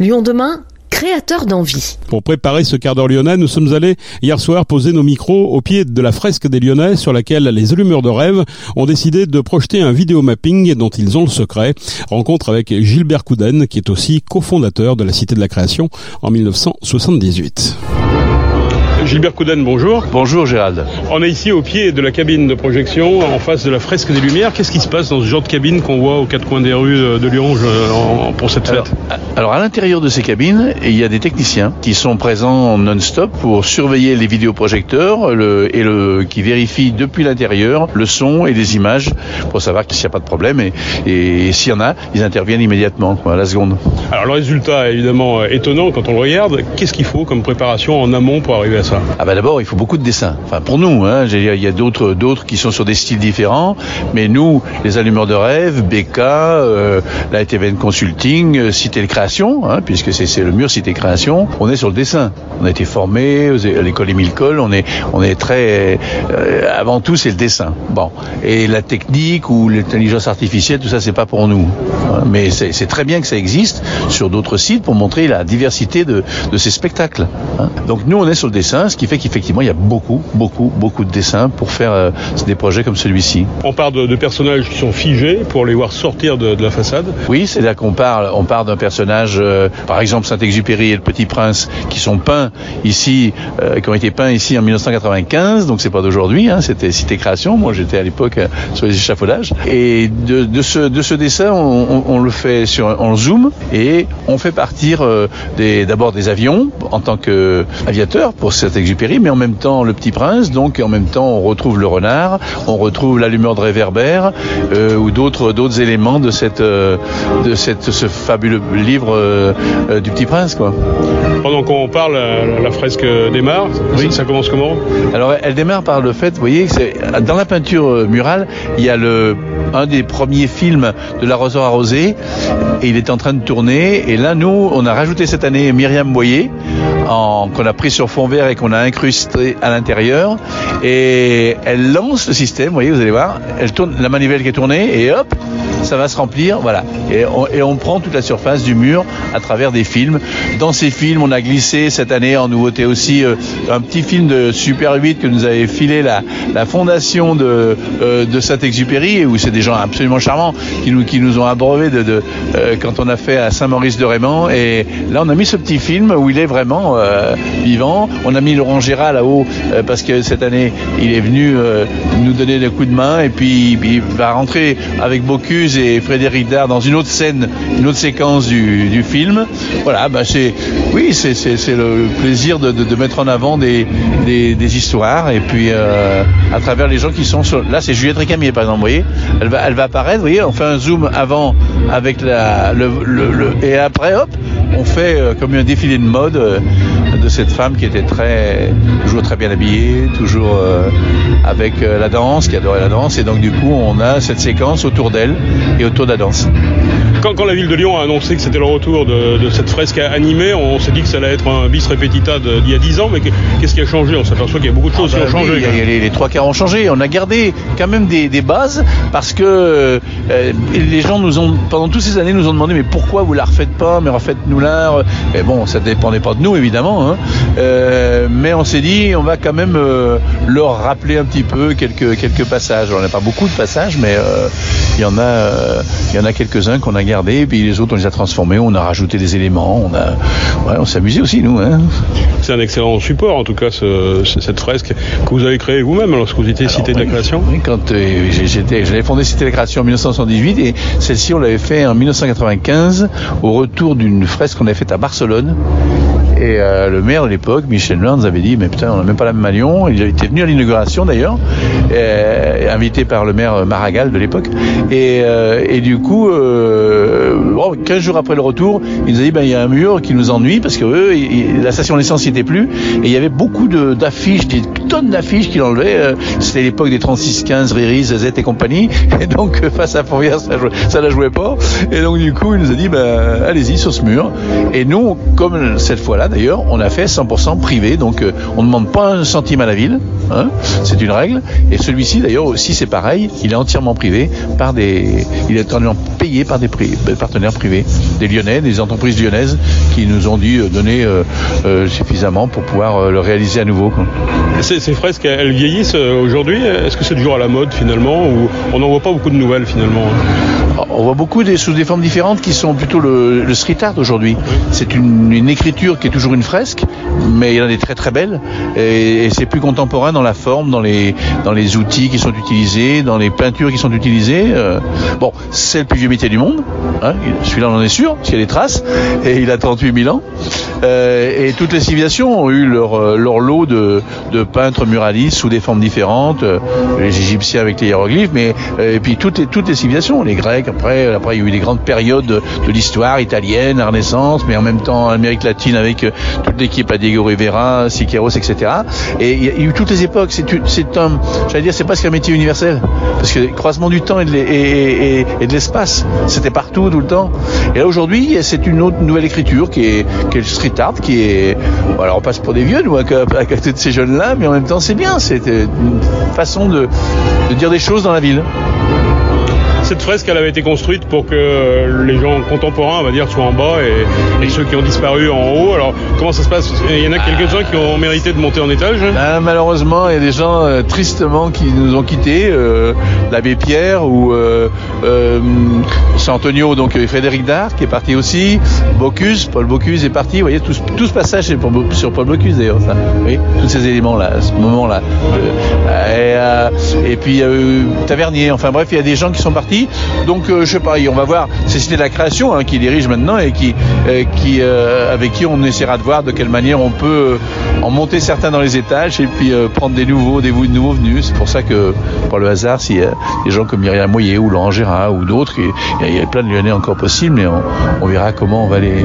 Lyon demain, créateur d'envie. Pour préparer ce quart d'heure lyonnais, nous sommes allés hier soir poser nos micros au pied de la fresque des Lyonnais sur laquelle les allumeurs de rêve ont décidé de projeter un vidéo mapping dont ils ont le secret. Rencontre avec Gilbert Couden qui est aussi cofondateur de la Cité de la Création en 1978. Gilbert Couden, bonjour. Bonjour Gérald. On est ici au pied de la cabine de projection, en face de la fresque des Lumières. Qu'est-ce qui se passe dans ce genre de cabine qu'on voit aux quatre coins des rues de Lyon pour cette fête? alors, alors, à l'intérieur de ces cabines, il y a des techniciens qui sont présents non-stop pour surveiller les vidéoprojecteurs le, et le, qui vérifient depuis l'intérieur le son et les images pour savoir s'il n'y a pas de problème. Et, et, s'il y en a, ils interviennent immédiatement, à la seconde. Alors le résultat est évidemment étonnant quand on le regarde. Qu'est-ce qu'il faut comme préparation en amont pour arriver à ça? Ah bah d'abord, il faut beaucoup de dessins. Enfin, pour nous, hein, il y a d'autres, d'autres qui sont sur des styles différents, mais nous, les allumeurs de rêve, BK, euh, la ETVN Consulting, euh, Cité de Création, hein, puisque c'est, le mur Cité Création, on est sur le dessin. On a été formé à l'école Émile Cole, on est, on est très, euh, avant tout, c'est le dessin. Bon, et la technique ou l'intelligence artificielle, tout ça, c'est pas pour nous. Hein, mais c'est, très bien que ça existe sur d'autres sites pour montrer la diversité de, de ces spectacles. Hein. Donc nous, on est sur le dessin ce qui fait qu'effectivement, il y a beaucoup, beaucoup, beaucoup de dessins pour faire euh, des projets comme celui-ci. On parle de, personnages qui sont figés pour les voir sortir de, la façade Oui, c'est là qu'on parle. On parle d'un personnage, euh, par exemple Saint-Exupéry et le Petit Prince, qui sont peints ici, euh, qui ont été peints ici en 1995, donc c'est pas d'aujourd'hui, hein, c'était Cité Création. Moi, j'étais à l'époque sur les échafaudages. Et de, de, ce, de ce dessin, on, on, le fait sur en zoom et on fait partir d'abord des, des avions en tant qu'aviateur pour cette exupéry mais en même temps le Petit Prince, donc en même temps on retrouve le renard, on retrouve l'allumeur de réverbère euh, ou d'autres d'autres éléments de cette euh, de cette ce fabuleux livre euh, euh du Petit Prince quoi. Pendant qu'on parle, la fresque démarre. Oui. Ça, ça commence comment Alors elle démarre par le fait, vous voyez, c'est dans la peinture murale, il y a le un des premiers films de l'arroseur arrosé et il est en train de tourner et là nous on a rajouté cette année Myriam Boyer qu'on a pris sur fond vert et qu'on a incrusté à l'intérieur. Et elle lance le système, vous voyez, vous allez voir, elle tourne la manivelle qui est tournée et hop, ça va se remplir, voilà. Et on, prend toute la surface du mur à travers des films. Dans ces films, on a glissé cette année en nouveauté aussi euh, un petit film de Super 8 que nous avait filé la, fondation de, euh, Saint-Exupéry, où c'est des gens absolument charmants qui nous, ont abreuvé de, euh, quand on a fait à Saint-Maurice de Raymond. Et là, on a mis ce petit film où il est vraiment vivant. On a mis Laurent Gérard là-haut parce que cette année, il est venu nous donner des coups de main et puis il va rentrer avec Bocuse et Frédéric Dard dans une autre scène, une autre séquence du, film. Voilà, bah c'est, oui, c'est, c'est, le plaisir de, de, mettre en avant des, des, histoires et puis euh, à travers les gens qui sont sur. Là, c'est Juliette Récamier, par exemple, vous voyez, elle va, elle va apparaître, vous voyez, on fait un zoom avant avec la, le, le et après, hop, on fait euh, comme un défilé de mode euh, de cette femme qui était très, toujours très bien habillée, toujours euh, avec la danse, qui adorait la danse, et donc du coup, on a cette séquence autour d'elle et autour de la danse. Quand, quand, la ville de Lyon a annoncé que c'était le retour de, de, cette fresque animée, on s'est dit que ça allait être un bis repetita d'il y a 10 ans, mais qu'est-ce qui a changé? On s'aperçoit qu'il y a beaucoup de choses ah bah, qui ont changé. Les, les, trois quarts ont changé. On a gardé quand même des, des bases parce que euh, les gens nous ont, pendant toutes ces années, nous ont demandé mais pourquoi vous la refaites pas Mais refaites-nous Mais bon, ça dépendait pas de nous évidemment, hein. euh, mais on s'est dit on va quand même euh, leur rappeler un petit peu quelques quelques passages. On n'a pas beaucoup de passages, mais euh, il y en a il y en a quelques-uns qu'on a gardés et puis les autres on les a transformés, on a rajouté des éléments, on a, ouais, on s'est amusé aussi nous. Hein. C'est un excellent support en tout cas ce, cette fresque que vous avez créée vous-même lorsque vous étiez Alors, Cité de la Création. Oui, quand j'étais, j'avais fondé Cité de la Création en 1978 et celle-ci on l'avait fait en 1995 au retour d'une fresque qu'on avait faite à Barcelone et euh, le maire de l'époque, Michel Lanz, avait dit Mais putain, on n'a même pas la même à Lyon. Il était venu à l'inauguration d'ailleurs, euh, invité par le maire Maragall de l'époque. Et, euh, du coup, bon, 15 jours après le retour, il nous a dit ben, Il y a un mur qui nous ennuie parce que eux, la station d'essence n'y était plus. Et il y avait beaucoup d'affiches, de, tonnes d'affiches qu'il enlevait. Euh, C'était l'époque des 3615, Riri, ZZ et compagnie. Et donc, face à Fourvière, ça, ça la jouait pas. Et donc, du coup, il nous a dit ben, Allez-y sur ce mur. Et nous, comme cette fois-là, d'ailleurs, on a fait 100% privé, donc euh, on ne demande pas un centime à la ville, hein, c'est une règle, Et celui-ci, d'ailleurs, aussi, c'est pareil. Il est entièrement privé par des, il est entièrement payé par des, partenaires privés, des Lyonnais, des entreprises lyonnaises qui nous ont dit donner suffisamment pour pouvoir le réaliser à nouveau. Ces, fresques, elles vieillissent aujourd'hui. Est-ce que c'est toujours à la mode finalement ou on n'en voit pas beaucoup de nouvelles finalement on voit beaucoup des, sous des formes différentes qui sont plutôt le, street art aujourd'hui. C'est une, écriture qui est toujours une fresque, mais il en a des très très belles. Et, c'est plus contemporain dans la forme, dans les, dans les outils qui sont utilisés, dans les peintures qui sont utilisées. Euh, bon, c'est le plus vieux métier du monde. Hein, Celui-là, on en est sûr, s'il y a des traces. Et il a 38 000 ans. Euh, et toutes les civilisations ont eu leur, euh, leur lot de, de peintres muralistes sous des formes différentes. les Égyptiens avec les hiéroglyphes, mais et puis toutes toutes les civilisations, les Grecs, après, après, il y a eu des grandes périodes de, l'histoire italienne, la Renaissance, mais en même temps en Amérique latine avec euh, toute l'équipe à Diego Rivera, Siqueiros, etc. Et il y a eu toutes les époques. C'est un, j'allais dire, c'est presque un métier universel. Parce que croisement du temps et de l'espace, c'était partout, tout le temps. Et là, aujourd'hui, c'est une autre nouvelle écriture qui est, qui est le street art, qui est, voilà, on passe pour des vieux, nous, avec, avec tous ces jeunes-là, mais en même temps, c'est bien. C'est une façon de, de dire des choses dans la ville. Cette fresque, elle avait été construite pour que les gens contemporains, on va dire, soient en bas et, ceux qui ont disparu en haut. Alors, comment ça se passe? Il y en a quelques-uns qui ont mérité de monter en étage ben, Malheureusement, il y a des gens euh, tristement qui nous ont quittés. Euh, L'abbé Pierre ou euh, euh Antonio, donc Frédéric Dard qui est parti aussi. Bocuse, Paul Bocuse est parti. Vous voyez, tout, ce passage c'est sur Paul Bocuse d'ailleurs. Oui, tous ces éléments-là, à ce moment-là. Et, et, puis Tavernier. Enfin bref, il y a des gens qui sont partis donc euh, je sais pas, on va voir. C'est Cité de la Création hein, qui dirige maintenant et qui, euh, euh, avec qui on essaiera de voir de quelle manière on peut en monter certains dans les étages et puis prendre des nouveaux, des nouveaux venus. C'est pour ça que par le hasard, s'il y a des gens comme Myriam Moyer ou Laurent Gérard ou d'autres, il y, a plein de Lyonnais encore possibles, mais on, verra comment on va les,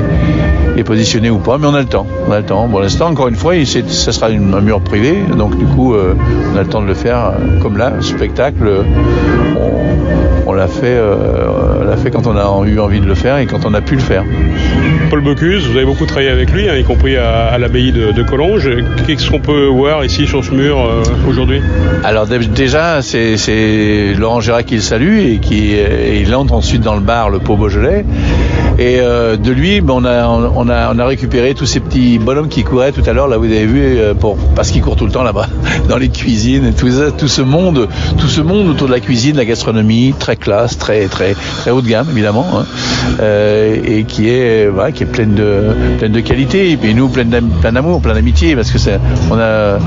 les positionner ou pas. Mais on a le temps. On a le temps. Pour l'instant, encore une fois, ça sera une, un mur privé, donc du coup, on a le temps de le faire comme là, spectacle. On, l'a fait, euh, l'a fait quand on a eu envie de le faire et quand on a pu le faire. Paul Bocuse, vous avez beaucoup travaillé avec lui, hein, y compris à, l'abbaye de, de, Collonges. Qu'est-ce qu'on peut voir ici sur ce mur euh, aujourd'hui? Alors déjà, c'est Laurent Gérard qui le salue et qui il entre ensuite dans le bar Le Pot Beaujolais. Et euh, de lui, ben, on, a, on, on a récupéré tous ces petits bonhommes qui couraient tout à l'heure, là vous avez vu, pour, parce qu'ils courent tout le temps là-bas, dans les cuisines, tout, tout ce monde, tout ce monde autour de la cuisine, la gastronomie, très classe, très très très haut de gamme évidemment, hein, euh, et qui est voilà, qui est pleine de pleine qualité, et nous plein d'amour, plein d'amitié, parce que on a euh,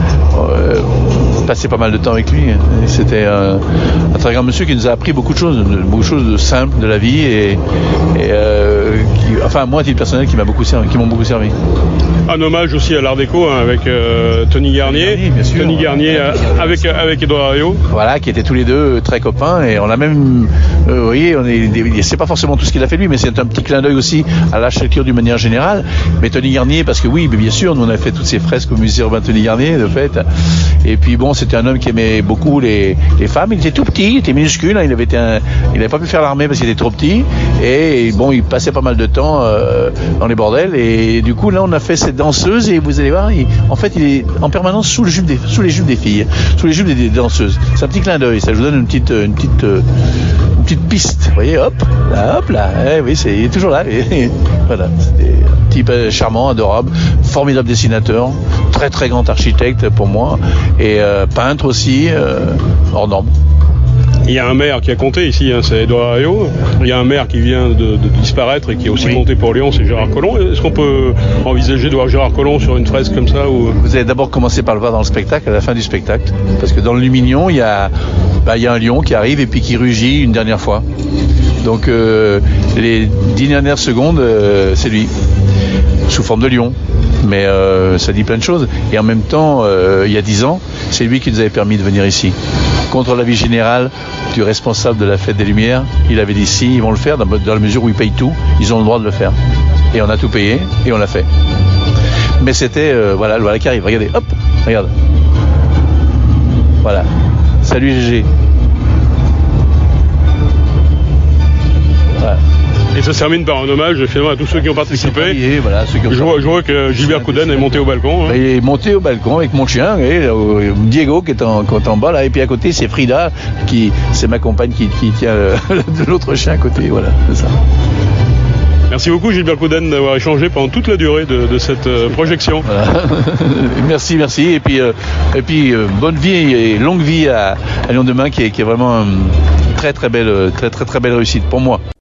passé pas mal de temps avec lui. C'était un, très grand monsieur qui nous a appris beaucoup de choses, beaucoup de choses simples de la vie euh, enfin moi à titre personnel qui m'a beaucoup servi, qui m'ont beaucoup servi. Un hommage aussi à l'art déco hein, avec euh, Tony Garnier, Tony Garnier, euh, avec avec Edouard Rio. Voilà, qui étaient tous les deux très copains et on a même, vous voyez, on est, c'est pas forcément tout ce qu'il a fait lui, mais c'est un petit clin d'œil aussi à l'architecture d'une manière générale. Mais Tony Garnier, parce que oui, bien sûr, nous on a fait toutes ces fresques au musée urbain Tony Garnier de fait. Et puis bon, c'était un homme qui aimait beaucoup les, femmes. Il était tout petit, il était minuscule. Hein. il avait il n'avait pas pu faire l'armée parce qu'il était trop petit. Et bon, il passait pas mal de temps euh, dans les bordels. Et du coup, là, on a fait cette danseuse. Et vous allez voir, en fait, il est en permanence sous, les jupes des filles, sous les jupes des, danseuses. C'est un petit clin d'œil. Ça vous donne une petite, une petite, piste. Vous voyez, hop, là, hop, là. Eh oui, c'est, toujours là. voilà, c'était un type euh, charmant, adorable, formidable dessinateur, très très grand architecte pour moi et euh, peintre aussi, euh, hors norme. Il y a un maire qui a compté ici, hein, c'est Edouard Ayo. Il y a un maire qui vient de, disparaître et qui a aussi compté pour Lyon, c'est Gérard Collomb. Est-ce qu'on peut envisager de voir Gérard Collomb sur une fresque comme ça ou... Vous allez d'abord commencer par le voir dans le spectacle, à la fin du spectacle. Parce que dans le Lumignon, il y a, bah, il y a un lion qui arrive et puis qui rugit une dernière fois. Donc euh, les dix dernières secondes, c'est lui, sous forme de lion mais euh, ça dit plein de choses. Et en même temps, euh, il y a dix ans, c'est lui qui nous avait permis de venir ici. Contre l'avis général du responsable de la fête des Lumières, il avait dit si, ils vont le faire dans, la mesure où ils payent tout, ils ont le droit de le faire. Et on a tout payé et on l'a fait. Mais c'était, euh, voilà, voilà qui arrive. Regardez, hop, regarde. Voilà. Salut GG. Et ça se termine par un hommage finalement à tous ceux qui ont participé. Voilà, ceux qui ont Je vois, je vois que Gilbert Couden est monté au balcon. hein. Il est monté au balcon avec mon chien, et, euh, Diego qui est en, qui est en bas là, et puis à côté c'est Frida, qui c'est ma compagne qui, qui tient euh, de l'autre chien à côté, voilà, c'est ça. Merci beaucoup Gilbert Couden d'avoir échangé pendant toute la durée de, de cette euh, projection. Voilà. merci, merci, et puis, euh, et puis euh, bonne vie et longue vie à, à Lyon demain qui est, qui est vraiment une très très belle, très très très belle réussite pour moi.